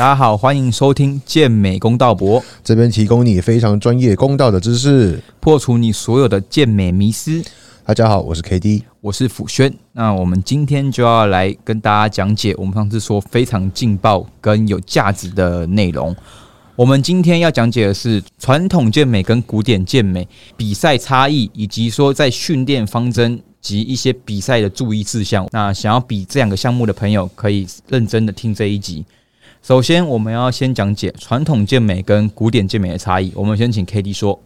大家好，欢迎收听健美公道博，这边提供你非常专业公道的知识，破除你所有的健美迷思。大家好，我是 K D，我是辅轩。那我们今天就要来跟大家讲解我们上次说非常劲爆跟有价值的内容。我们今天要讲解的是传统健美跟古典健美比赛差异，以及说在训练方针及一些比赛的注意事项。那想要比这两个项目的朋友，可以认真的听这一集。首先，我们要先讲解传统健美跟古典健美的差异。我们先请 K D 说，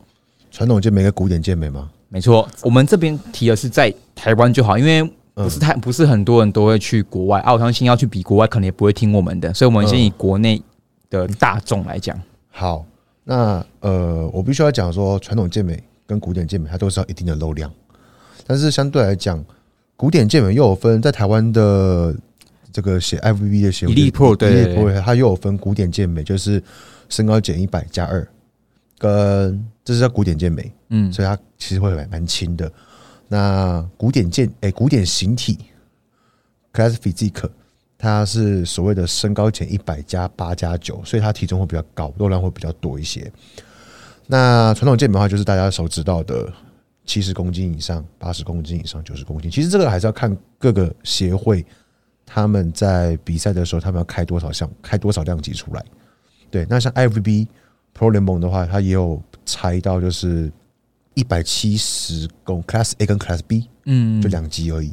传统健美跟古典健美吗？没错，我们这边提的是在台湾就好，因为不是太不是很多人都会去国外。我相信要去比国外，可能也不会听我们的，所以我们先以国内。的大众来讲，好，那呃，我必须要讲说，传统健美跟古典健美，它都是要一定的肉量，但是相对来讲，古典健美又有分，在台湾的这个写 FVB 的写，比例 Pro 对，它又有分古典健美，就是身高减一百加二，跟这是叫古典健美，嗯，所以它其实会蛮蛮轻的。那古典健，哎，古典形体，Class Physique。它是所谓的身高减一百加八加九，所以它体重会比较高，肉量会比较多一些。那传统健美的话，就是大家所知道的七十公斤以上、八十公斤以上、九十公斤。其实这个还是要看各个协会他们在比赛的时候，他们要开多少项、开多少量级出来。对，那像 IFB Pro 联盟的话，它也有拆到就是一百七十公 Class A 跟 Class B，嗯，就两级而已。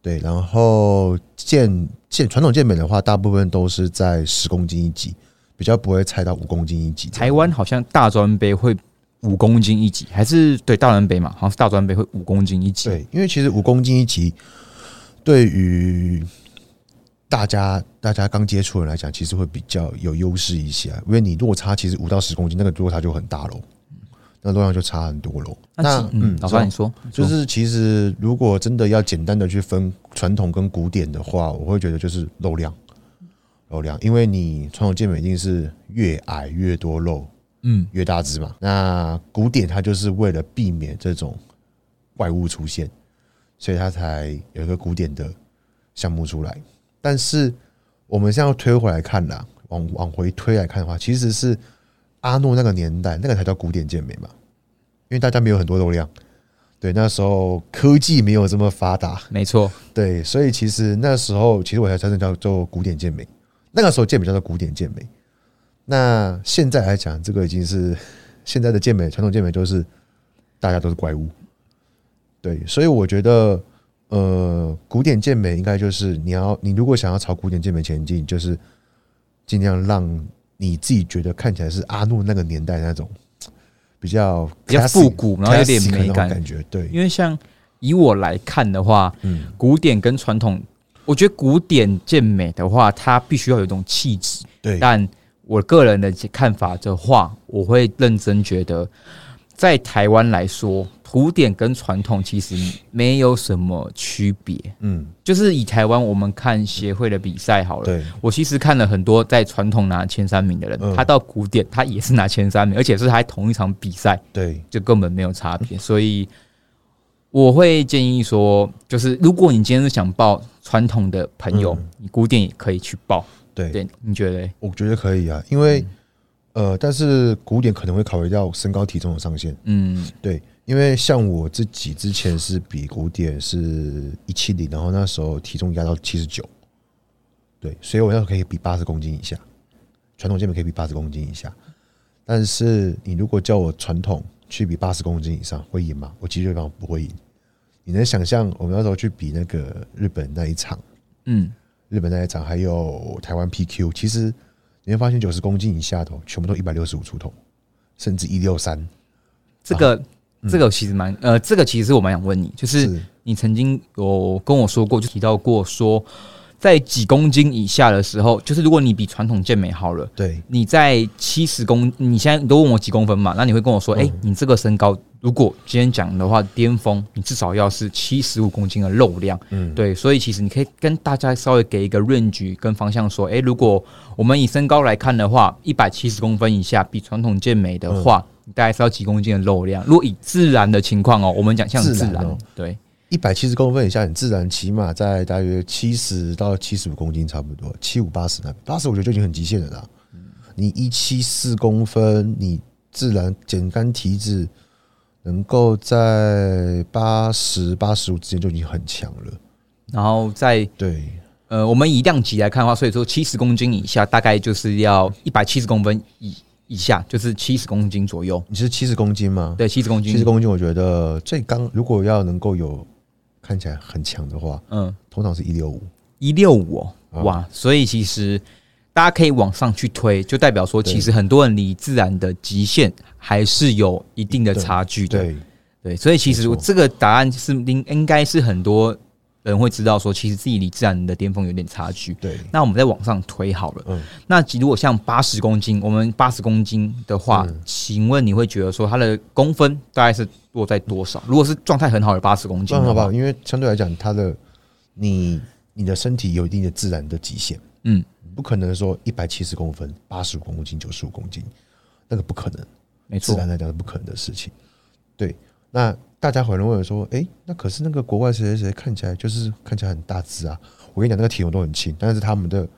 对，然后健健传统健美的话，大部分都是在十公斤一级，比较不会拆到五公斤一级。台湾好像大专杯会五公斤一级，还是对大专杯嘛？好像是大专杯会五公斤一级。对，因为其实五公斤一级对于大家大家刚接触人来讲，其实会比较有优势一些，因为你落差其实五到十公斤，那个落差就很大喽。那重量就差很多喽。那嗯，老范你说，就是其实如果真的要简单的去分传统跟古典的话，我会觉得就是肉量，肉量，因为你传统健美一定是越矮越多肉，嗯，越大只嘛。那古典它就是为了避免这种怪物出现，所以它才有一个古典的项目出来。但是我们现在推回来看啦，往往回推来看的话，其实是。阿诺那个年代，那个才叫古典健美嘛，因为大家没有很多肉量，对，那时候科技没有这么发达，没错，对，所以其实那时候，其实我才真正叫做古典健美，那个时候健美叫做古典健美。那现在来讲，这个已经是现在的健美，传统健美就是大家都是怪物，对，所以我觉得，呃，古典健美应该就是你要，你如果想要朝古典健美前进，就是尽量让。你自己觉得看起来是阿诺那个年代那种比较比较复古，然后有点美感感觉，对。因为像以我来看的话，嗯，古典跟传统，我觉得古典健美的话，它必须要有一种气质，对。但我个人的看法的话，我会认真觉得，在台湾来说。古典跟传统其实没有什么区别，嗯，就是以台湾我们看协会的比赛好了，对，我其实看了很多在传统拿前三名的人，他到古典他也是拿前三名，而且是还同一场比赛，对，就根本没有差别。所以我会建议说，就是如果你今天是想报传统的朋友，你古典也可以去报，对，你觉得？我觉得可以啊，因为呃，但是古典可能会考虑到身高体重的上限，嗯，对。因为像我自己之前是比古典是一七零，然后那时候体重压到七十九，对，所以我要可以比八十公斤以下，传统健美可以比八十公斤以下，但是你如果叫我传统去比八十公斤以上会赢吗？我基本上不会赢。你能想象我们那时候去比那个日本那一场，嗯，日本那一场还有台湾 PQ，其实你会发现九十公斤以下的全部都一百六十五出头，甚至一六三，这个。这个其实蛮呃，这个其实我蛮想问你，就是你曾经有跟我说过，就提到过说，在几公斤以下的时候，就是如果你比传统健美好了，对，你在七十公，你现在你都问我几公分嘛，那你会跟我说，哎，你这个身高，如果今天讲的话，巅峰你至少要是七十五公斤的肉量，嗯，对，所以其实你可以跟大家稍微给一个 range 跟方向说，哎，如果我们以身高来看的话，一百七十公分以下比传统健美的话。大概是要几公斤的肉量？如果以自然的情况哦，我们讲像自然，对，一百七十公分以下，你自然起码在大约七十到七十五公斤，差不多七五八十那八十我觉得就已经很极限了啦。你一七四公分，你自然减干体脂能够在八十八十五之间就已经很强了。然后在对，呃，我们以量级来看的话，所以说七十公斤以下大概就是要一百七十公分以以下，就是七十公斤左右。你是七十公斤吗？对，七十公斤，七十公斤，我觉得最刚如果要能够有看起来很强的话，嗯，通常是一六五，一六五哦哇，所以其实大家可以往上去推，就代表说，其实很多人离自然的极限还是有一定的差距的。对。对，所以其实这个答案是应应该是很多。人会知道说，其实自己离自然的巅峰有点差距。对，那我们再往上推好了。嗯，那如果像八十公斤，我们八十公斤的话，请问你会觉得说它的公分大概是落在多少？如果是状态很好的八十公斤，好不好？因为相对来讲，它的你你的身体有一定的自然的极限。嗯，不可能说一百七十公分、八十五公斤、九十五公斤，那个不可能。没错，自然来讲是不可能的事情。对，那。大家可能会说：“哎，那可是那个国外谁谁谁看起来就是看起来很大只啊！我跟你讲，那个体重都很轻，但是他们的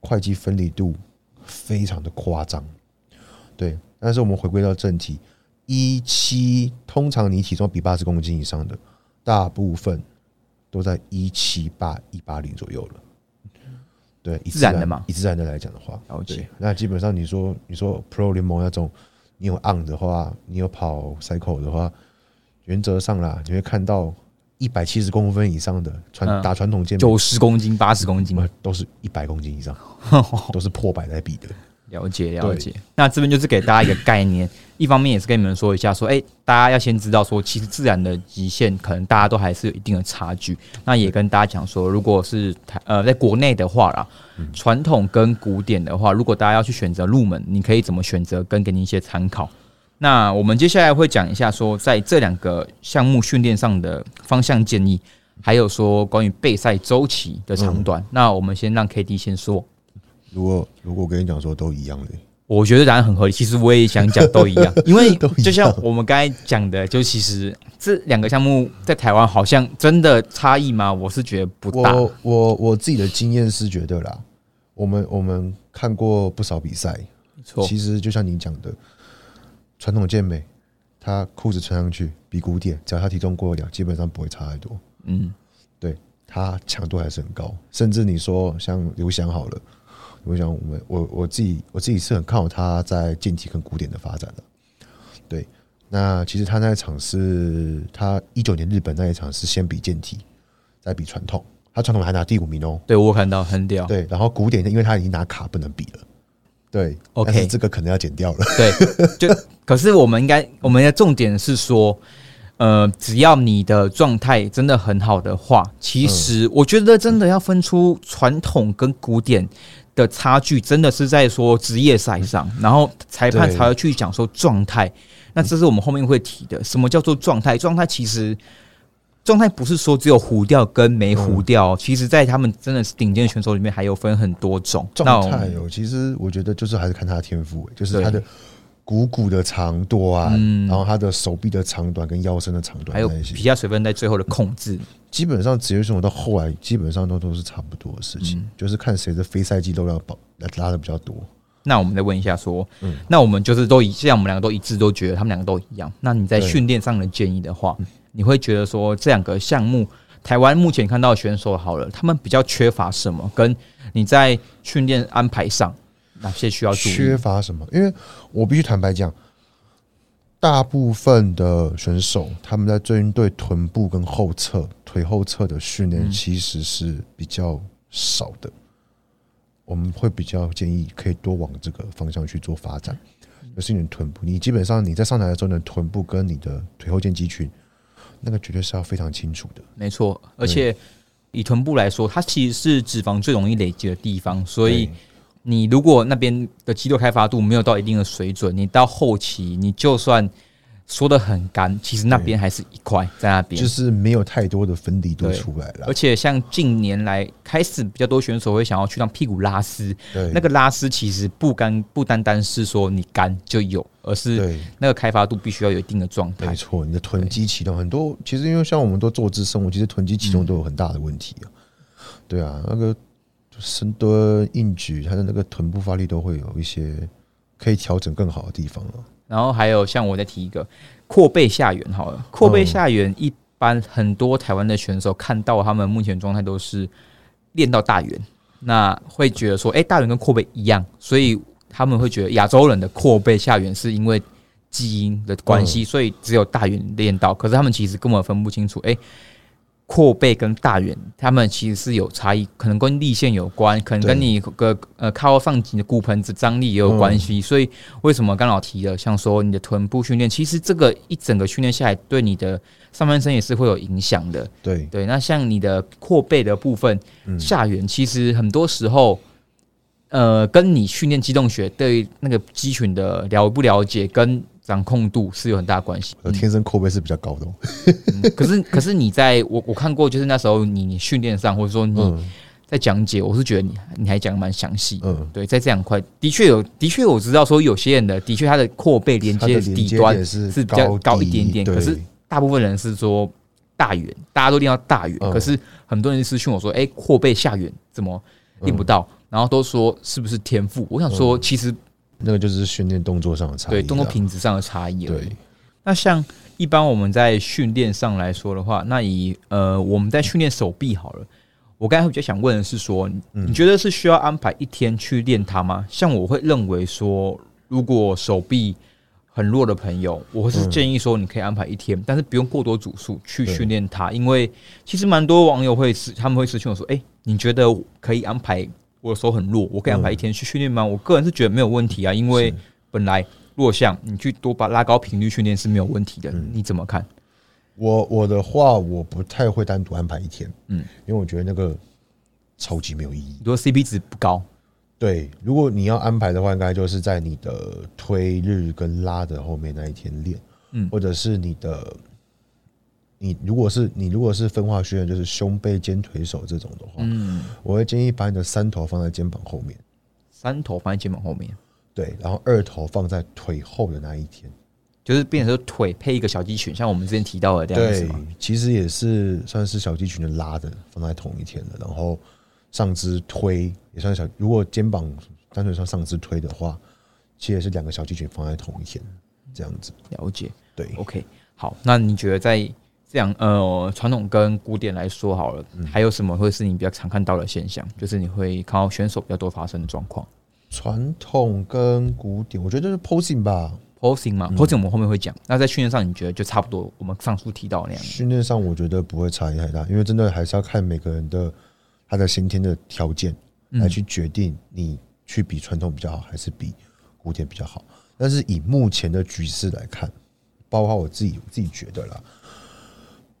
会计分离度非常的夸张。对，但是我们回归到正题，一七通常你体重比八十公斤以上的，大部分都在一七八一八零左右了。对，自然的嘛，以自然的来讲的话，了解。那基本上你说你说 Pro 联盟那种，你有 on 的话，你有跑 cycle 的话。原则上啦，你会看到一百七十公分以上的传打传统健美，九十公斤、八十公斤，都是一百公斤以上，都是破百来比的。了解了解。那这边就是给大家一个概念，一方面也是跟你们说一下，说哎，大家要先知道说，其实自然的极限可能大家都还是有一定的差距。那也跟大家讲说，如果是台呃在国内的话啦，传统跟古典的话，如果大家要去选择入门，你可以怎么选择，跟给你一些参考。那我们接下来会讲一下，说在这两个项目训练上的方向建议，还有说关于备赛周期的长短。那我们先让 K D 先说。如果如果我跟你讲说都一样的，我觉得答案很合理。其实我也想讲都一样，因为 就像我们刚才讲的，就其实这两个项目在台湾好像真的差异吗？我是觉得不大。我我我自己的经验是觉得啦，我们我们看过不少比赛，没错。其实就像你讲的。传统健美，他裤子穿上去比古典，只要他体重过了，基本上不会差太多。嗯，对，他强度还是很高。甚至你说像刘翔好了，刘翔，我们我我自己我自己是很看好他在健体跟古典的发展的。对，那其实他那一场是他一九年日本那一场是先比健体，再比传统，他传统还拿第五名哦。对我看到很屌。对，然后古典因为他已经拿卡不能比了。对，OK，这个可能要剪掉了。对，就可是我们应该，我们的重点是说，呃，只要你的状态真的很好的话，其实我觉得真的要分出传统跟古典的差距，真的是在说职业赛上，然后裁判才会去讲说状态。那这是我们后面会提的，什么叫做状态？状态其实。状态不是说只有糊掉跟没糊掉，其实，在他们真的是顶尖选手里面，还有分很多种状态哦。其实我觉得就是还是看他的天赋，就是他的股骨的长短，然后他的手臂的长短跟腰身的长短，还有皮下水分在最后的控制。基本上职业选手到后来，基本上都都是差不多的事情，就是看谁的非赛季都要保来拉的比较多。那我们再问一下，说，那我们就是都一，现在我们两个都一致，都觉得他们两个都一样。那你在训练上的建议的话？你会觉得说这两个项目，台湾目前看到选手好了，他们比较缺乏什么？跟你在训练安排上哪些需要注意？缺乏什么？因为我必须坦白讲，大部分的选手他们在针对臀部跟后侧、腿后侧的训练其实是比较少的。我们会比较建议可以多往这个方向去做发展，就是你的臀部。你基本上你在上台的时候，你的臀部跟你的腿后腱肌群。那个绝对是要非常清楚的，没错。而且以臀部来说，它其实是脂肪最容易累积的地方，所以你如果那边的肌肉开发度没有到一定的水准，你到后期你就算说的很干，其实那边还是一块在那边，就是没有太多的分离度出来了。而且像近年来开始比较多选手会想要去让屁股拉丝，对，那个拉丝其实不干不单单是说你干就有，而是那个开发度必须要有一定的状态。没错，你的臀肌启动很多，其实因为像我们都坐姿生活，其实臀肌启动都有很大的问题啊。对啊，那个深蹲、硬举，它的那个臀部发力都会有一些可以调整更好的地方了。然后还有像我再提一个阔背下缘，好了，阔背下缘一般很多台湾的选手看到他们目前状态都是练到大圆，那会觉得说，哎，大圆跟阔背一样，所以他们会觉得亚洲人的阔背下缘是因为基因的关系，所以只有大圆练到，可是他们其实根本分不清楚，哎。阔背跟大圆，他们其实是有差异，可能跟立线有关，可能跟你个呃靠上紧的骨盆子张力也有关系。所以为什么刚老提了，像说你的臀部训练，其实这个一整个训练下来，对你的上半身也是会有影响的。对对，那像你的阔背的部分下缘，其实很多时候，呃，跟你训练机动学对那个肌群的了不了解跟。掌控度是有很大关系。我天生扣背是比较高的，可是可是你在我我看过，就是那时候你训练上，或者说你在讲解，我是觉得你你还讲的蛮详细。嗯，对，在这两块的确有，的确我知道说有些人的的确他的阔背连接底端是比较高一点点，可是大部分人是说大圆，大家都练到大圆，可是很多人私讯我说，哎，阔背下圆怎么练不到？然后都说是不是天赋？我想说，其实。那个就是训练动作上的差异，对动作品质上的差异。对，那像一般我们在训练上来说的话，那以呃我们在训练手臂好了，我刚才比较想问的是说，你觉得是需要安排一天去练它吗？像我会认为说，如果手臂很弱的朋友，我是建议说你可以安排一天，但是不用过多组数去训练它，因为其实蛮多网友会是他们会私信我说，哎，你觉得可以安排？我的手很弱，我可以安排一天去训练吗？我个人是觉得没有问题啊，因为本来弱项，你去多把拉高频率训练是没有问题的。你怎么看？我我的话，我不太会单独安排一天，嗯，因为我觉得那个超级没有意义，如果 CP 值不高。对，如果你要安排的话，应该就是在你的推日跟拉的后面那一天练，嗯，或者是你的。你如果是你如果是分化训练，就是胸背肩腿手这种的话，嗯，我会建议把你的三头放在肩膀后面，三头放在肩膀后面，对，然后二头放在腿后的那一天，就是变成腿配一个小肌群，像我们之前提到的这样子对，其实也是算是小肌群的拉的放在同一天的，然后上肢推也算小，如果肩膀单纯上上肢推的话，其实也是两个小肌群放在同一天这样子。了解，对，OK，好，那你觉得在？这样呃，传统跟古典来说好了，还有什么会是你比较常看到的现象？就是你会看到选手比较多发生的状况。传统跟古典，我觉得就是 posing 吧，posing 嘛，posing 我们后面会讲。那在训练上，你觉得就差不多？我们上述提到那样。训练上，我觉得不会差异太大，因为真的还是要看每个人的他的先天的条件来去决定你去比传统比较好，还是比古典比较好。但是以目前的局势来看，包括我自己我自己觉得啦。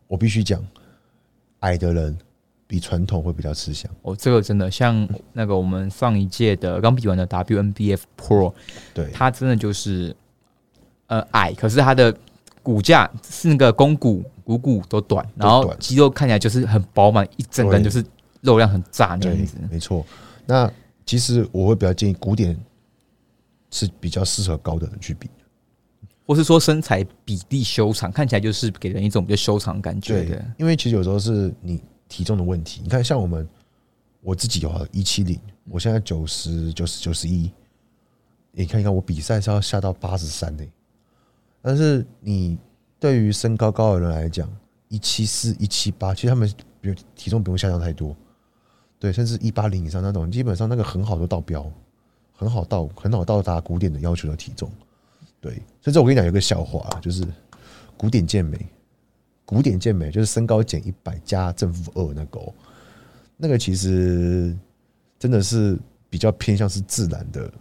我必须讲，矮的人比传统会比较吃香。哦，这个真的像那个我们上一届的刚比完的 WNBF Pro，对，他真的就是呃矮，可是他的骨架是那个肱骨股骨都短，然后肌肉看起来就是很饱满，一整个人就是肉量很炸那样子。没错，那其实我会比较建议古典是比较适合高的人去比。或是说身材比例修长，看起来就是给人一种比较修长感觉。对，因为其实有时候是你体重的问题。你看，像我们我自己有一七零，我现在九十九十九十一，你看一看我比赛是要下到八十三的。但是你对于身高高的人来讲，一七四一七八，其实他们比如体重不用下降太多，对，甚至一八零以上那种，基本上那个很好都到标，很好到很好到达古典的要求的体重。对，所以这我跟你讲有个笑话，就是古典健美，古典健美就是身高减一百加正负二那个，那个其实真的是比较偏向是自然的。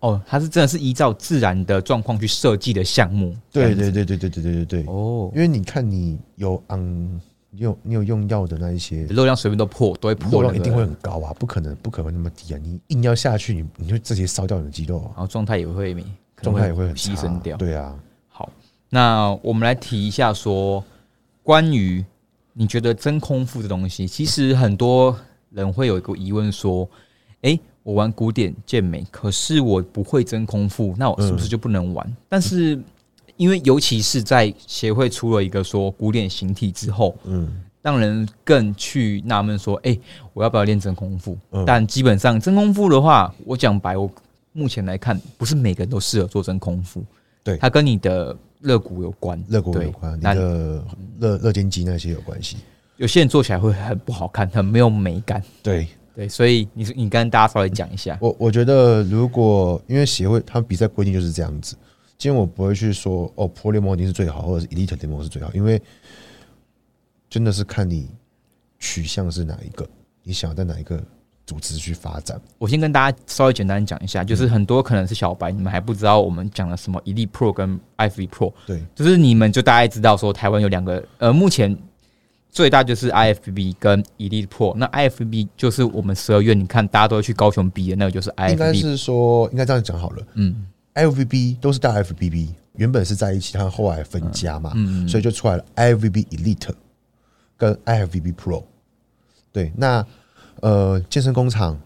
哦，它是真的是依照自然的状况去设计的项目。对对对对对对对对对。哦，因为你看你有嗯用你有用药的那一些热量随便都破，都会破，量一定会很高啊，不可能不可能那么低啊！你硬要下去，你你就直接烧掉你的肌肉，然后状态也会。状态也会很牺牲掉，对啊。好，那我们来提一下说，关于你觉得真空腹的东西，其实很多人会有一个疑问说，诶，我玩古典健美，可是我不会真空腹，那我是不是就不能玩？但是因为尤其是在协会出了一个说古典形体之后，嗯，让人更去纳闷说，诶，我要不要练真空腹？但基本上真空腹的话，我讲白，我目前来看，不是每个人都适合做真空腹，对，它跟你的。肋骨有关，肋骨有关，你的肋肋间肌那些有关系。有些人做起来会很不好看，很没有美感。对对，所以你你跟大家稍微讲一下。我我觉得，如果因为协会他们比赛规定就是这样子，今天我不会去说哦，Pro 联盟一定是最好，或者是 Elite 联盟是最好，因为真的是看你取向是哪一个，你想在哪一个。组织去发展。我先跟大家稍微简单讲一下，就是很多可能是小白，你们还不知道我们讲了什么 Elite Pro 跟 IFB Pro。对，就是你们就大概知道说台湾有两个，呃，目前最大就是 IFB 跟 Elite Pro。那 IFB 就是我们十二月你看大家都会去高雄比的那个，就是 IFB。应该是说应该这样讲好了。嗯，IFB 都是大 FBB，原本是在一起，它后来分家嘛，嗯所以就出来了 IFB Elite 跟 IFB Pro。对，那。呃，健身工厂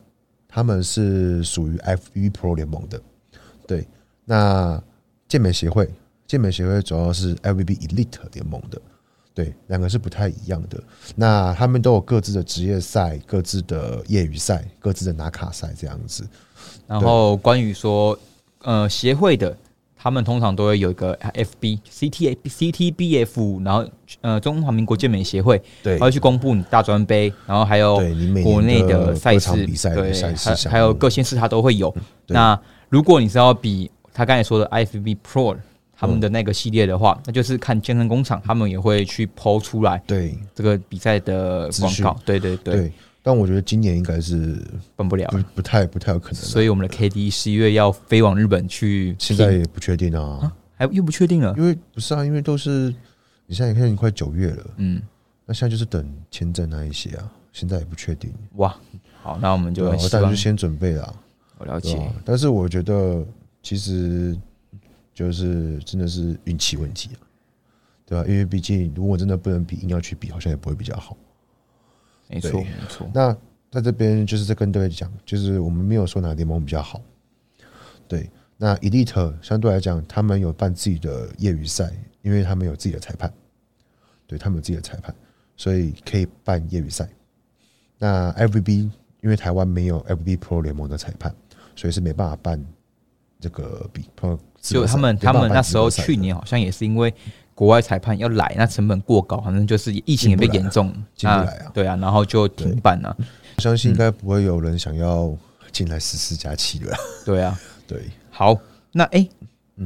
他们是属于 FBB Pro 联盟的，对。那健美协会，健美协会主要是 FBB Elite 联盟的，对，两个是不太一样的。那他们都有各自的职业赛、各自的业余赛、各自的拿卡赛这样子。然后关于说，呃，协会的。他们通常都会有一个 FB、CT、CTBF，然后呃，中华民国健美协会，对，会去公布你大专杯，然后还有国内的赛事比赛，对，还有各县市它都会有。那如果你是要比他刚才说的 IFB Pro 他们的那个系列的话，那就是看健身工厂，他们也会去抛出来，对。这个比赛的广告，对对。对。但我觉得今年应该是办不了，不不太不太有可能。所以我们的 KD 十一月要飞往日本去，现在也不确定啊，还又不确定了。因为不是啊，因为都是你现在看，已经快九月了，嗯，那现在就是等签证那一些啊，现在也不确定。哇，好，那我们就大家就先准备了。我了解，但是我觉得其实就是真的是运气问题啊对吧？因为毕竟如果真的不能比，硬要去比，好像也不会比较好。没错，没错。那在这边就是在跟各位讲，就是我们没有说哪个联盟比较好。对，那 Elite 相对来讲，他们有办自己的业余赛，因为他们有自己的裁判，对他们有自己的裁判，所以可以办业余赛。那 FBB 因为台湾没有 FB Pro 联盟的裁判，所以是没办法办这个比。就他们，他们那时候去年好像也是因为。国外裁判要来，那成本过高，反正就是疫情也被严重，进不来啊。对啊，然后就停办了。相信应该不会有人想要进来十四加七了。对啊，对。好，那哎，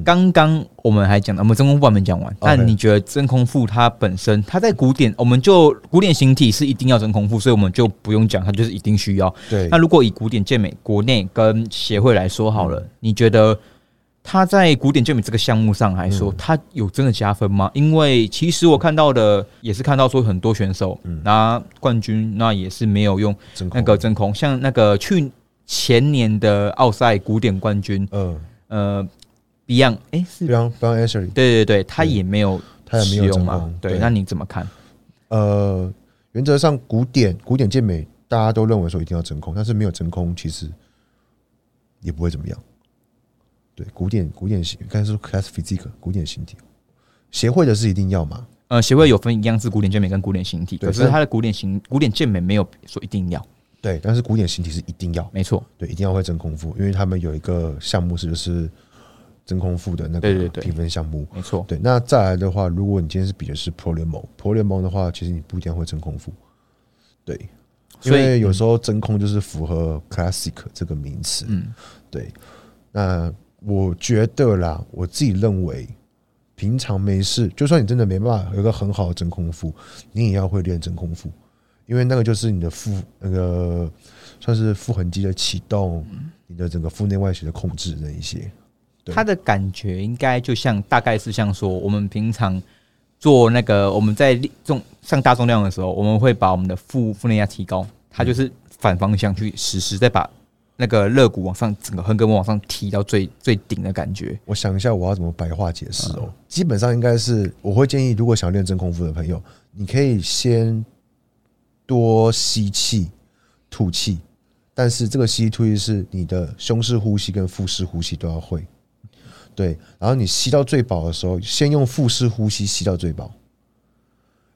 刚刚我们还讲，我们真空腹还没讲完。但你觉得真空腹它本身，它在古典，我们就古典形体是一定要真空腹，所以我们就不用讲，它就是一定需要。对。那如果以古典健美国内跟协会来说好了，你觉得？他在古典健美这个项目上来说，他有真的加分吗？因为其实我看到的也是看到说很多选手拿冠军，那也是没有用那个真空，像那个去前年的奥赛古典冠军，嗯。呃，Beyond，哎是 Beyond Beyond Ashley，对对对，他也没有，他也没有真空，对，那你怎么看？呃，原则上古典古典健美大家都认为说一定要真空，但是没有真空其实也不会怎么样。对，古典古典型，刚才说 class physique 古典形体，协会的是一定要吗？呃，协会有分一样是古典健美跟古典形体，可是它的古典形古典健美没有说一定要。对，但是古典形体是一定要，没错，对，一定要会真空腹，因为他们有一个项目是就是真空腹的那个评分项目，没错。对，那再来的话，如果你今天是比的是 pro 联盟，pro 联盟的话，其实你不一定会真空腹，对，因为有时候真空就是符合 classic 这个名词，嗯，对，那。我觉得啦，我自己认为，平常没事，就算你真的没办法有一个很好的真空腹，你也要会练真空腹，因为那个就是你的腹那个算是腹横肌的启动，你的整个腹内外斜的控制那一些。它的感觉应该就像大概是像说，我们平常做那个我们在重上大重量的时候，我们会把我们的腹腹内压提高，它就是反方向去实施，再把那个肋骨往上，整个横膈膜往上提到最最顶的感觉。我想一下，我要怎么白话解释哦？基本上应该是，我会建议，如果想练真空腹的朋友，你可以先多吸气、吐气，但是这个吸吐气是你的胸式呼吸跟腹式呼吸都要会。对，然后你吸到最饱的时候，先用腹式呼吸吸到最饱，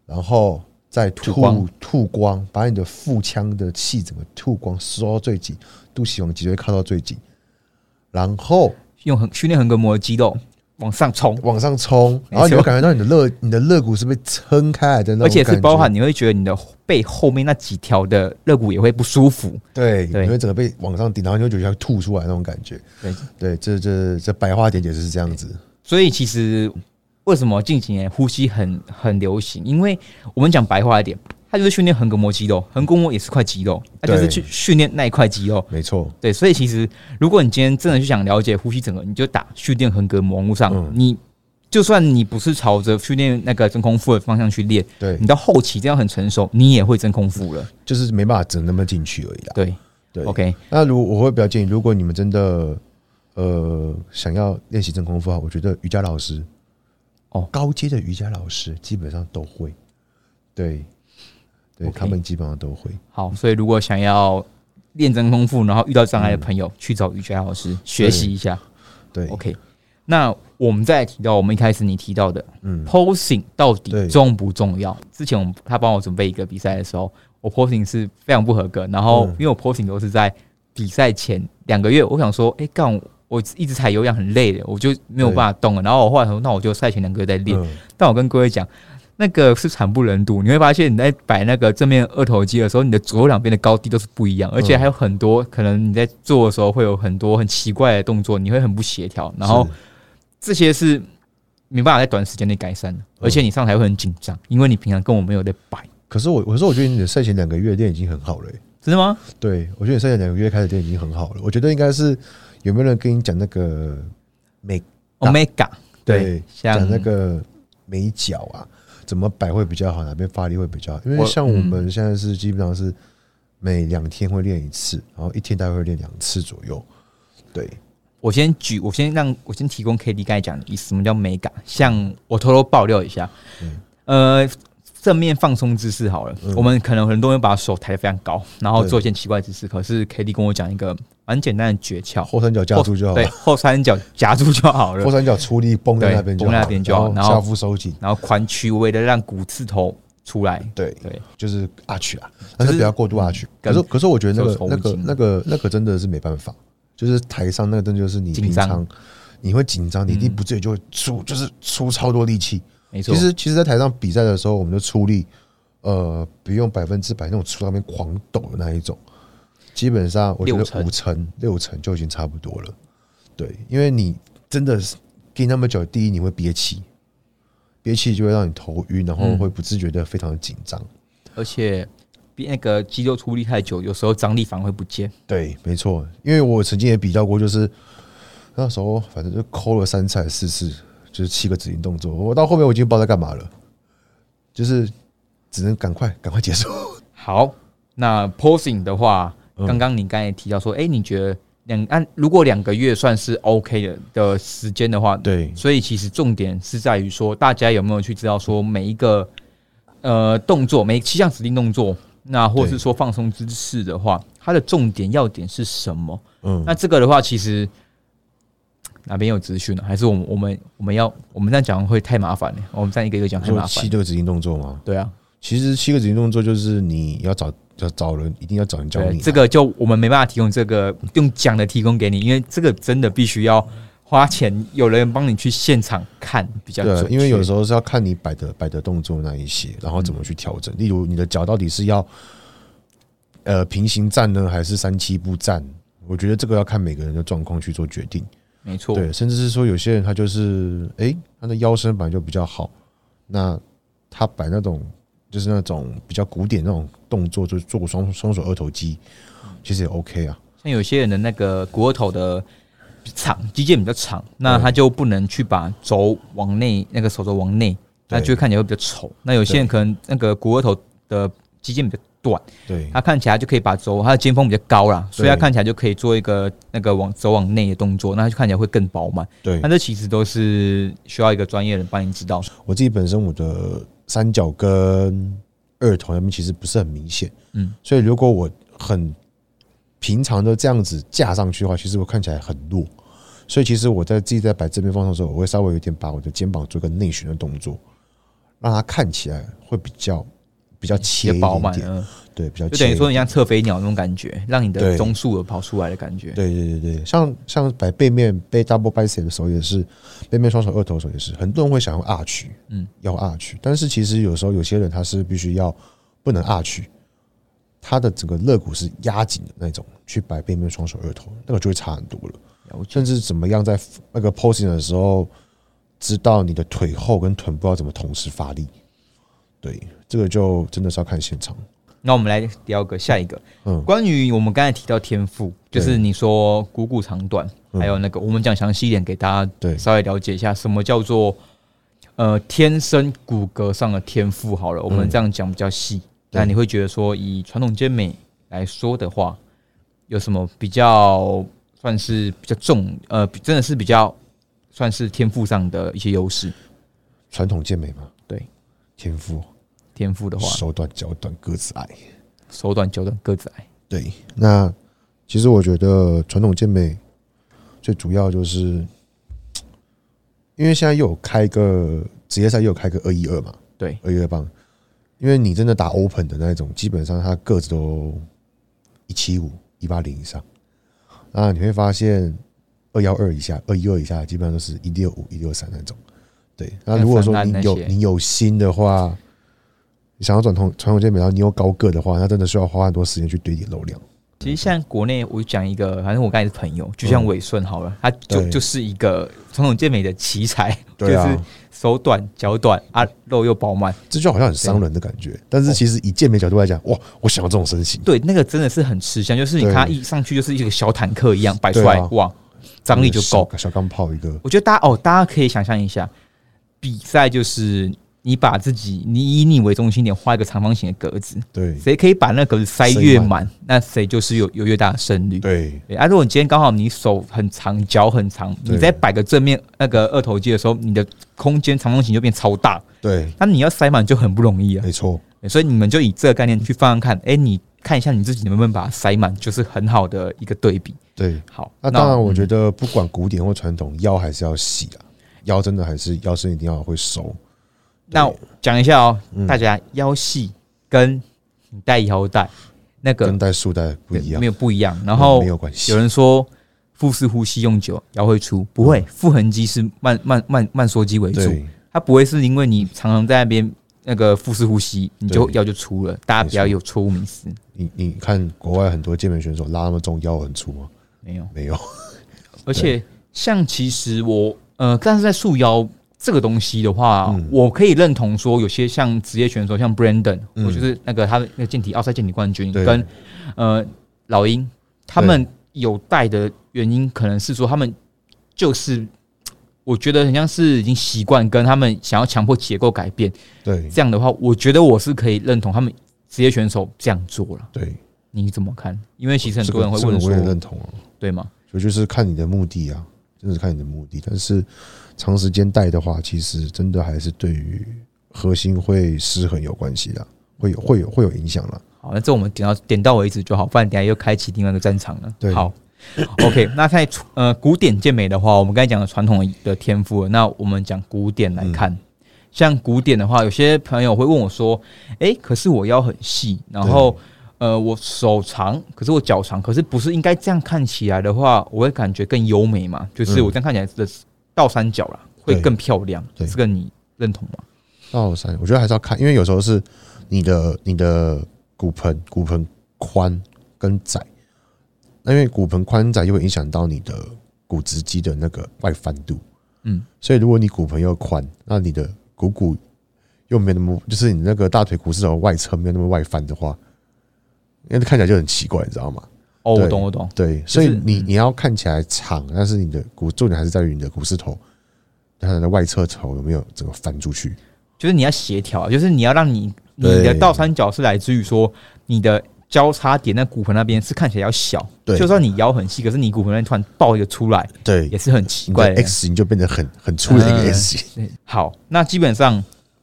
然后。再吐吐光，把你的腹腔的气整个吐光，收到最紧，肚脐往脊椎靠到最紧，然后用横训练横膈膜的肌肉往上冲，往上冲，然后你会感觉到你的肋你的肋骨是被撑开来的，而且是包含你会觉得你的背后面那几条的肋骨也会不舒服，对，你会整个被往上顶，然后你会觉得要吐出来那种感觉，对。对，这这这白话点解释是这样子，所以其实。为什么近几年呼吸很很流行？因为我们讲白话一点，它就是训练横膈膜肌肉，横膈膜也是块肌肉，它就是去训练那一块肌肉。没错，对，所以其实如果你今天真的去想了解呼吸整个，你就打训练横膈膜，上你就算你不是朝着训练那个真空腹的方向去练，对你到后期这样很成熟，你也会真空腹了，就是没办法整那么进去而已啦。对对，OK。那如我会比较建议，如果你们真的呃想要练习真空腹，我觉得瑜伽老师。哦，高阶的瑜伽老师基本上都会，对，对他们基本上都会。好，所以如果想要练真功夫，然后遇到障碍的朋友，去找瑜伽老师学习一下。对，OK。那我们再提到我们一开始你提到的，嗯，posing 到底重不重要？之前我他帮我准备一个比赛的时候，我 posing 是非常不合格。然后因为我 posing 都是在比赛前两个月，我想说，哎，干。我一直踩有氧很累的，我就没有办法动了。然后我后来说，那我就赛前两个月再练。但我跟各位讲，那个是惨不忍睹。你会发现你在摆那个正面二头肌的时候，你的左右两边的高低都是不一样，而且还有很多可能你在做的时候会有很多很奇怪的动作，你会很不协调。然后这些是没办法在短时间内改善的，而且你上台会很紧张，因为你平常跟我没有在摆。可是我我说我觉得你的赛前两个月练已经很好了，真的吗？对，我觉得你赛前两个月开始练已经很好了。我觉得应该是。有没有人跟你讲那个美 omega？对，讲那个美角啊，怎么摆会比较好？哪边发力会比较好？因为像我们现在是基本上是每两天会练一次，然后一天大概会练两次左右。对，我先举，我先让我先提供 K D 刚才讲的意思，什么叫美感？像我偷偷爆料一下，嗯呃。正面放松姿势好了，我们可能很多人把手抬得非常高，然后做一件奇怪姿势。可是 K D 跟我讲一个蛮简单的诀窍：后三角夹住就好了。对，后三角夹住就好了。后三角出力绷在那边，绷在那边就好。然后下腹收紧，然后髋屈微的让骨刺头出来。对对，就是阿曲啊，但是不要过度阿曲。可是可是我觉得那个那个那个那个真的是没办法，就是台上那个真的就是你平常你会紧张，你一定不自觉就会出，就是出超多力气。没错，其实其实，在台上比赛的时候，我们的出力，呃，不用百分之百那种出那边狂抖的那一种，基本上我觉得五成六成就已经差不多了。对，因为你真的是给那么久，第一你会憋气，憋气就会让你头晕，然后会不自觉的非常的紧张，而且比那个肌肉出力太久，有时候张力反而会不见。对，没错，因为我曾经也比较过，就是那时候反正就抠了三次四次。就是七个指令动作，我到后面我已经不知道在干嘛了，就是只能赶快赶快结束。好，那 posing 的话，刚刚你刚才提到说，哎，你觉得两按如果两个月算是 OK 的的时间的话，对，所以其实重点是在于说，大家有没有去知道说每一个呃动作，每七项指令动作，那或者是说放松姿势的话，它的重点要点是什么？嗯，那这个的话，其实。哪边有资讯呢？还是我们我们我们要我们这样讲会太麻烦了。我们这样一个一个讲太麻烦。七个指令动作吗？对啊，其实七个指令动作就是你要找要找人，一定要找人教你。这个就我们没办法提供这个用讲的提供给你，因为这个真的必须要花钱，有人帮你去现场看比较准。因为有时候是要看你摆的摆的动作那一些，然后怎么去调整。例如你的脚到底是要呃平行站呢，还是三七步站？我觉得这个要看每个人的状况去做决定。没错，对，甚至是说有些人他就是，哎，他的腰身本来就比较好，那他摆那种就是那种比较古典那种动作，就做双双手二头肌，其实也 OK 啊。像有些人的那个股二头的长，肌腱比较长，那他就不能去把肘往内，那个手肘往内，那就看起来会比较丑。那有些人可能那个股二头的肌腱比较短，对，它看起来就可以把肘，它的肩峰比较高啦，所以它看起来就可以做一个那个往肘往内的动作，那它就看起来会更饱满。对那，这其实都是需要一个专业人帮你指导。我自己本身我的三角跟二头那边其实不是很明显，嗯，所以如果我很平常的这样子架上去的话，其实我看起来很弱。所以其实我在自己在摆正面方向的时候，我会稍微有点把我的肩膀做个内旋的动作，让它看起来会比较比较切一也饱满，对，比较就等于说你像侧飞鸟那种感觉，让你的中速有跑出来的感觉。对对对对，像像摆背面背 double bicep 的时候也是，背面双手二头的时候也是，很多人会想用 arch，嗯，要 arch，但是其实有时候有些人他是必须要不能 arch，他的整个肋骨是压紧的那种，去摆背面双手二头，那个就会差很多了。了甚至怎么样在那个 posing 的时候，知道你的腿后跟臀部要怎么同时发力，对，这个就真的是要看现场。那我们来聊个下一个，嗯关于我们刚才提到天赋，就是你说股骨长短，嗯还有那个我们讲详细一点，给大家对稍微了解一下什么叫做呃天生骨骼上的天赋。好了，我们嗯这样讲比较细。对那你会觉得说，以传统健美来说的话，有什么比较算是比较重呃，比真的是比较算是天赋上的一些优势？传统健美嘛，对，天赋，天赋的话，手短脚短个子矮。手短脚短个子矮，对，那其实我觉得传统健美最主要就是，因为现在又有开个职业赛，又有开个二一二嘛，对，二一二棒。因为你真的打 open 的那种，基本上他个子都一七五、一八零以上。那你会发现二幺二以下、二一二以下，基本上都是一六五、一六三那种。对，那如果说你有你有心的话，你想要转统传统健美，然后你又高个的话，那真的需要花很多时间去堆叠肉量。其实现在国内，我讲一个，反正我刚才是朋友，就像伟顺好了，他就就是一个传统健美的奇才，就是手短脚短啊，肉又饱满。这就好像很伤人的感觉。但是其实以健美角度来讲，哇，我想要这种身形，对，那个真的是很吃香，就是你看他一上去就是一个小坦克一样摆出来，啊哇，张力就够。小小钢炮一个，我觉得大家哦，大家可以想象一下，比赛就是你把自己，你以你为中心点画一个长方形的格子，对。谁可以把那格子塞越满，那谁就是有有越大的胜率。对。对啊，如果你今天刚好你手很长，脚很长，你在摆个正面那个二头肌的时候，你的空间长方形就变超大，对，那你要塞满就很不容易啊。没错，所以你们就以这个概念去放放看，哎、你看一下你自己能不能把它塞满，就是很好的一个对比。对。好，那当然，我觉得、得不管古典或传统，腰还是要细啊，腰真的还是腰身一定要会收。那讲一下哦，嗯大家腰细跟你带腰带那个跟带束带不一样没，有不一样。然后没有关系有。人说腹式呼吸用久腰会粗，不会，腹横肌是慢慢慢慢缩肌为主。对它不会是因为你常常在那边那个腹式呼吸，你就对腰就粗了。大家不要有错误迷思，你你看国外很多健美选手拉那么重，腰很粗吗？没有。没有。而且 像其实我呃，但是在束腰这个东西的话，嗯我可以认同说，有些像职业选手，像 Brandon，、嗯我就是那个他的那个健体奥赛健体冠军，跟呃老鹰，他们有带的原因，可能是说他们就是。我觉得很像是已经习惯跟他们想要强迫结构改变，对这样的话，我觉得我是可以认同他们职业选手这样做了。对，你怎么看？因为其实很多人会问个这个我也说，认同啊。对吗？所以就是看你的目的啊，真的是看你的目的。但是长时间戴的话，其实真的还是对于核心会失衡有关系的，会有会有会有影响了。好，那这我们点到点到为止就好，不然等下又开启另外一个战场了。对好，OK。那在呃古典健美的话，我们刚才讲的传统的天赋了，那我们讲古典来看。嗯像古典的话，有些朋友会问我说：“诶，可是我腰很细，然后呃我手长，可是我脚长，可是不是应该这样看起来的话，我会感觉更优美嘛？就是嗯我这样看起来的倒三角啦，会更漂亮。这个你认同吗？倒三，我觉得还是要看，因为有时候是你的你的骨盆骨盆宽跟窄，那因为骨盆宽窄又会影响到你的骨直肌的那个外翻度，嗯，所以如果你骨盆又宽，那你的股骨又没那么，就是你那个大腿股四头外侧没有那么外翻的话，因为看起来就很奇怪，你知道吗？哦，我懂，我懂。对，所以你嗯你要看起来长，但是你的骨重点还是在于你的股四头，它的外侧头有没有整个翻出去。就是你要协调，就是你要让你你的倒三角是来自于说你的交叉点在骨盆那边是看起来要小，就算你腰很细，可是你骨盆那突然爆一个出来，对，也是很奇怪。X 型就变得很很粗的一个 S 型。好，那基本上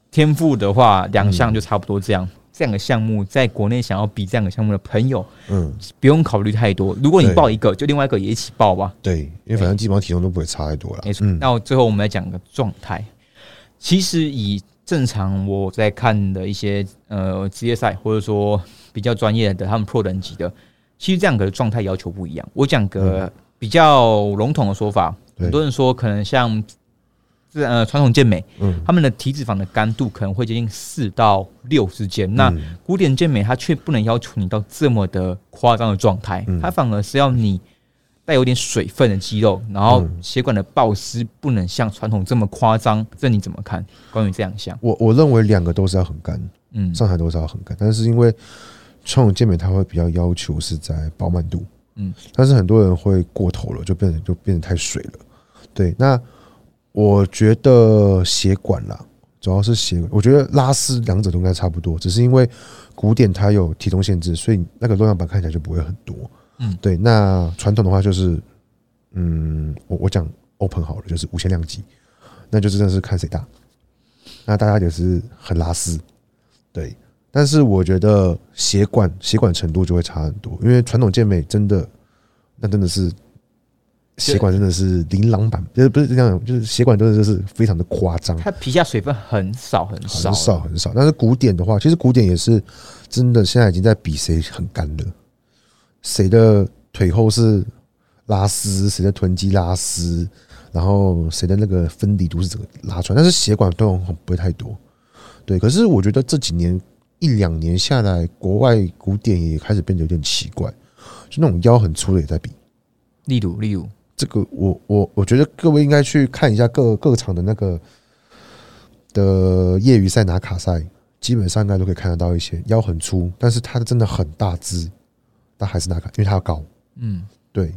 天赋的话，两项就差不多这样。这样的项目在国内想要比这样的项目的朋友，嗯，不用考虑太多。如果你报一个，就另外一个也一起报吧。对，因为反正基本上体重都不会差太多了。没错。那最后我们来讲个状态。其实以正常我在看的一些呃职业赛，或者说比较专业的他们 Pro 等级的，其实这样的状态要求不一样。我讲个比较笼统的说法，很多人说可能像。是呃，传统健美，嗯，他们的体脂肪的干度可能会接近四到六之间。那古典健美它却不能要求你到这么的夸张的状态，它反而是要你带有点水分的肌肉，然后血管的暴湿不能像传统这么夸张。这你怎么看？关于这两项，我我认为两个都是要很干，嗯，上海都是要很干，但是因为传统健美它会比较要求是在饱满度，嗯，但是很多人会过头了，就变成就变得太水了，对，那。我觉得血管啦，主要是血。我觉得拉丝两者都应该差不多，只是因为古典它有体重限制，所以那个重量板看起来就不会很多。嗯，对。那传统的话就是，嗯，我我讲 open 好了，就是无限量级，那就真的是看谁大。那大家也是很拉丝，对。但是我觉得血管血管程度就会差很多，因为传统健美真的，那真的是。血管真的是琳琅版，就是不是这样，就是血管真的就是非常的夸张。它皮下水分很少很少很少很少，但是古典的话，其实古典也是真的，现在已经在比谁很干了，谁的腿后是拉丝，谁的臀肌拉丝，然后谁的那个分离度是怎么拉出来，但是血管都不会太多。对，可是我觉得这几年一两年下来，国外古典也开始变得有点奇怪，就那种腰很粗的也在比，例如例如。这个我我我觉得各位应该去看一下各各场的那个的业余赛拿卡赛，基本上应该都可以看得到一些腰很粗，但是他的真的很大只，但还是拿卡，因为他要高。嗯，对，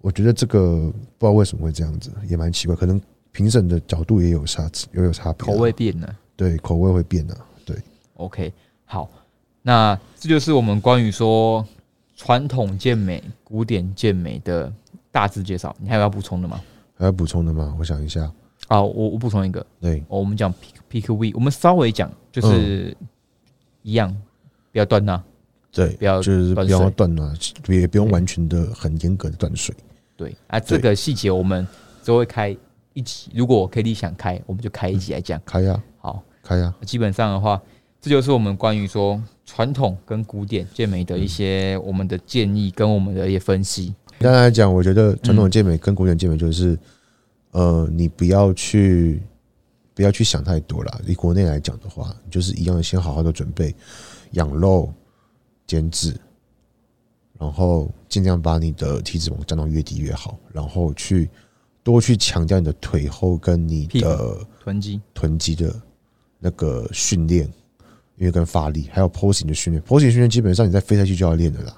我觉得这个不知道为什么会这样子，也蛮奇怪，可能评审的角度也有差，也有差别，口味变了。对，口味会变了。对，OK，好，那这就是我们关于说传统健美、古典健美的。大致介绍，你还有要补充的吗？还要补充的吗？我想一下。好，我我补充一个。对，我们讲 P P Q V，我们稍微讲就是一样，不要断呐。对，不要就是不要断呐，也不用完全的很严格的断水。对啊，这个细节我们都会开一集。如果 K D 想开，我们就开一集来讲。开呀，好，开呀。基本上的话，这就是我们关于说传统跟古典健美的一些我们的建议跟我们的一些分析。刚才讲，我觉得传统健美跟古典健美就是，呃，你不要去不要去想太多了。以国内来讲的话，就是一样，先好好的准备养肉、减脂，然后尽量把你的体脂肪降到越低越好，然后去多去强调你的腿后跟你的臀肌、臀肌的那个训练，因为跟发力还有 posing 的训练，posing 训练基本上你在飞赛期就要练的啦。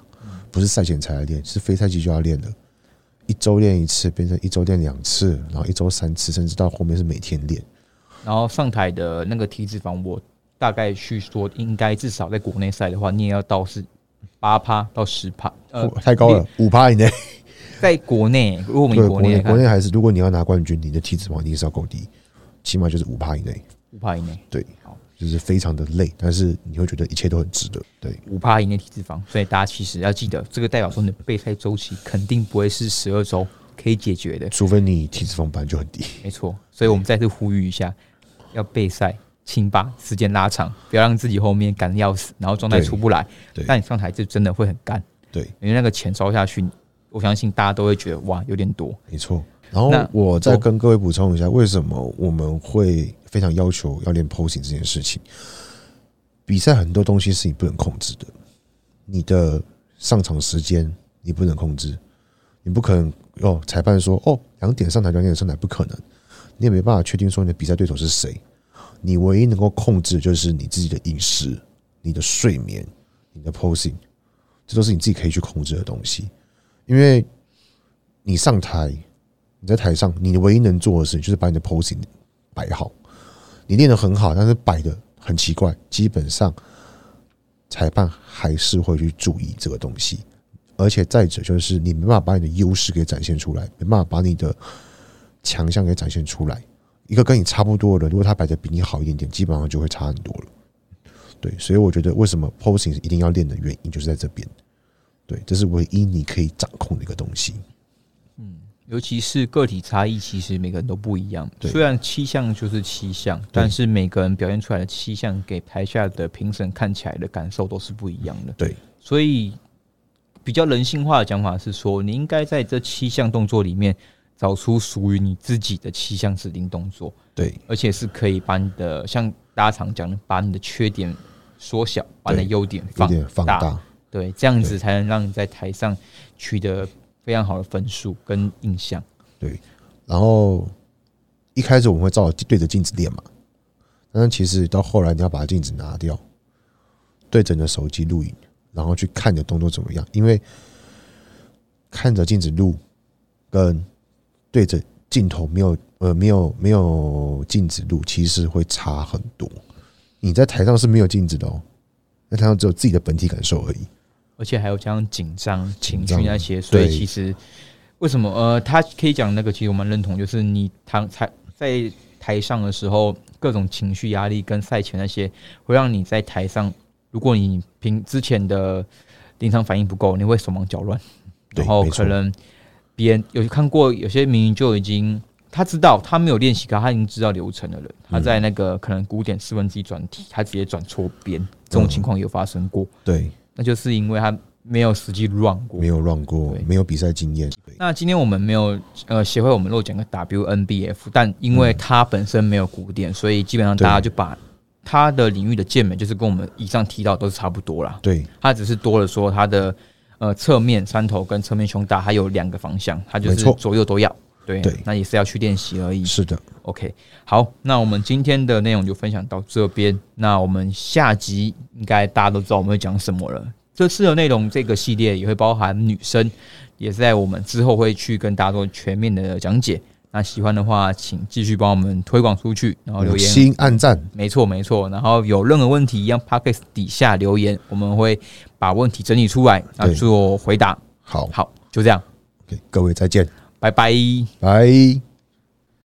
不是赛前才来练，是非赛季就要练的。一周练一次，变成一周练两次，然后一周三次，甚至到后面是每天练。然后上台的那个体脂肪，我大概去说，应该至少在国内赛的话，你也要到是八趴到十趴，呃，太高了，五趴以内。在国内，如果我们国内国内还是，如果你要拿冠军，你的体脂肪一定是要够低，起码就是五趴以内。五趴以内，对，好。就是非常的累，但是你会觉得一切都很值得。对，五趴以内体脂肪，所以大家其实要记得，这个代表说你的备赛周期肯定不会是十二周可以解决的，除非你体脂肪本来就很低。没错，所以我们再次呼吁一下，要备赛，请把时间拉长，不要让自己后面赶要死，然后状态出不来。对，那你上台就真的会很干。对，因为那个钱烧下去，我相信大家都会觉得哇，有点多。没错。然后我再跟各位补充一下，为什么我们会非常要求要练 posing 这件事情。比赛很多东西是你不能控制的，你的上场时间你不能控制，你不可能哦，裁判说哦两点上台两点上台不可能，你也没办法确定说你的比赛对手是谁，你唯一能够控制就是你自己的饮食、你的睡眠、你的 posing，这都是你自己可以去控制的东西，因为你上台，你在台上，你唯一能做的事情就是把你的 posing 摆好。你练得很好，但是摆的很奇怪，基本上裁判还是会去注意这个东西。而且再者就是你没办法把你的优势给展现出来，没办法把你的强项给展现出来。一个跟你差不多的人，如果他摆的比你好一点点，基本上就会差很多了。对，所以我觉得为什么 posing 一定要练的原因就是在这边。对，这是唯一你可以掌控的一个东西。嗯，尤其是个体差异，其实每个人都不一样。虽然七项就是七项，但是每个人表现出来的七项，给台下的评审看起来的感受都是不一样的。对，所以比较人性化的讲法是说，你应该在这七项动作里面。找出属于你自己的七项指定动作，对，而且是可以把你的像大家常讲的，把你的缺点缩小，把你的优点放放大，对，这样子才能让你在台上取得非常好的分数跟印象。对，然后一开始我们会照对着镜子练嘛，但是其实到后来你要把镜子拿掉，对着你的手机录影，然后去看你的动作怎么样，因为看着镜子录跟对着镜头没有呃没有没有镜子录，其实会差很多。你在台上是没有镜子的哦，在台上只有自己的本体感受而已，而且还有加上紧张情绪那些，所以其实为什么呃，他可以讲那个，其实我蛮认同，就是你台台在台上的时候，各种情绪压力跟赛前那些，会让你在台上，如果你凭之前的临场反应不够，你会手忙脚乱，然后可能。别人有看过，有些明明就已经他知道他没有练习，可他已经知道流程的人，他在那个可能古典四分之一转体，他直接转错边，这种情况有发生过。对，那就是因为他没有实际 run 过，没有 run 过，没有比赛经验。那今天我们没有呃协会，我们漏讲个 WNBF，但因为他本身没有古典，所以基本上大家就把他的领域的健美，就是跟我们以上提到都是差不多啦。对，他只是多了说他的。呃，侧面三头跟侧面胸大，还有两个方向，它就是左右都要。对对，那也是要去练习而已。是的，OK，好，那我们今天的内容就分享到这边。那我们下集应该大家都知道我们会讲什么了。这次的内容，这个系列也会包含女生，也在我们之后会去跟大家做全面的讲解。那喜欢的话，请继续帮我们推广出去，然后留言、心按赞，没错没错。然后有任何问题，一样 p o c k e t 底下留言，我们会把问题整理出来，啊，做回答。好，好，就这样。OK，各位再见，拜拜，拜。